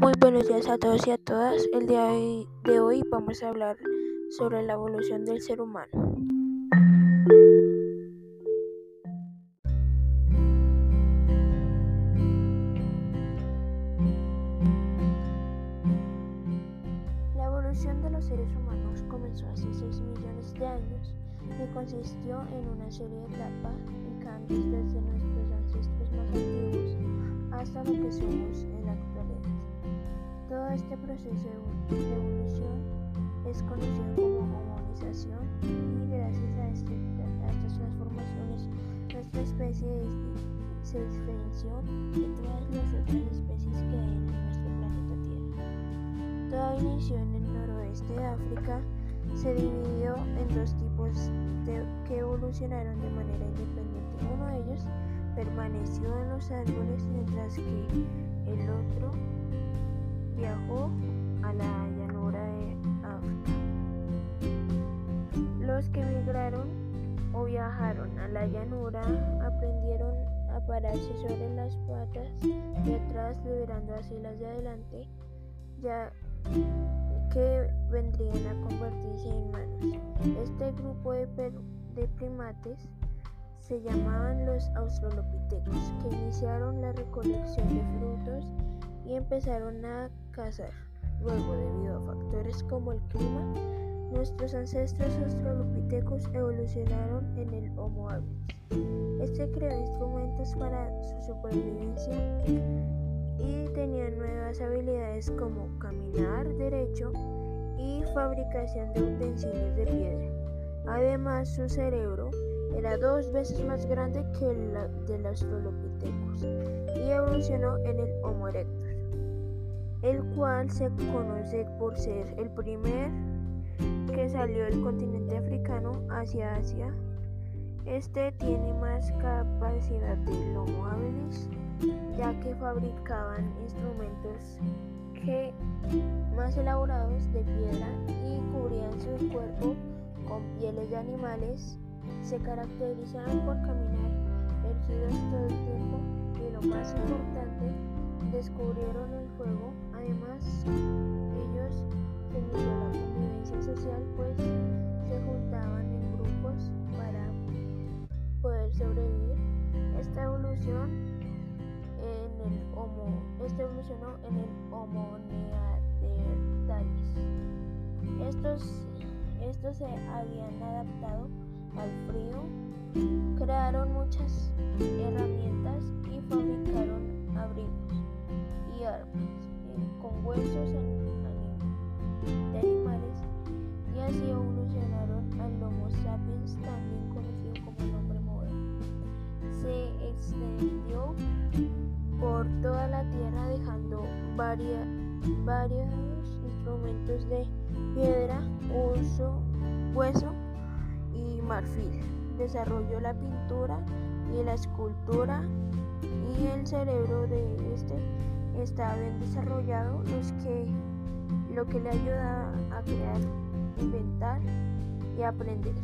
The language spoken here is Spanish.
Muy buenos días a todos y a todas. El día de hoy vamos a hablar sobre la evolución del ser humano. La evolución de los seres humanos comenzó hace 6 millones de años y consistió en una serie de etapas y cambios desde nuestros ancestros más antiguos hasta lo que somos en. Todo este proceso de evolución es conocido como homonización y gracias este, a, estas transformaciones nuestra especie se diferenció de todas las otras especies que hay en nuestro planeta Tierra. Todo inició en el noroeste de África, se dividió en dos tipos que evolucionaron de manera independiente. Uno de ellos permaneció en los árboles mientras que el otro viajó a la llanura de África. Los que migraron o viajaron a la llanura aprendieron a pararse sobre las patas de atrás, liberando así las de adelante, ya que vendrían a convertirse en manos. Este grupo de, de primates se llamaban los australopithecus, que iniciaron la recolección de frutos y empezaron a cazar. Luego, debido a factores como el clima, nuestros ancestros australopithecus evolucionaron en el Homo habilis. Este creó instrumentos para su supervivencia y tenía nuevas habilidades como caminar derecho y fabricación de utensilios de piedra. Además, su cerebro era dos veces más grande que el de los Australopithecus y evolucionó en el Homo erectus, el cual se conoce por ser el primer que salió del continente africano hacia Asia. Este tiene más capacidad del Homo habilis, ya que fabricaban instrumentos más elaborados de piedra y cubrían su cuerpo con pieles de animales se caracterizaban por caminar erguidos todo el tiempo y lo más importante, descubrieron el fuego. Esta evolución en el homo, esta evolucionó en el Homo neanderthalis. Estos, estos se habían adaptado al frío, crearon muchas herramientas y fabricaron abrigos y armas con huesos de toda la tierra dejando varios instrumentos de piedra, uso, hueso marfil. Desarrolló la pintura y la escultura y el cerebro de este está bien desarrollado, que, lo que le ayuda a crear, inventar y aprender.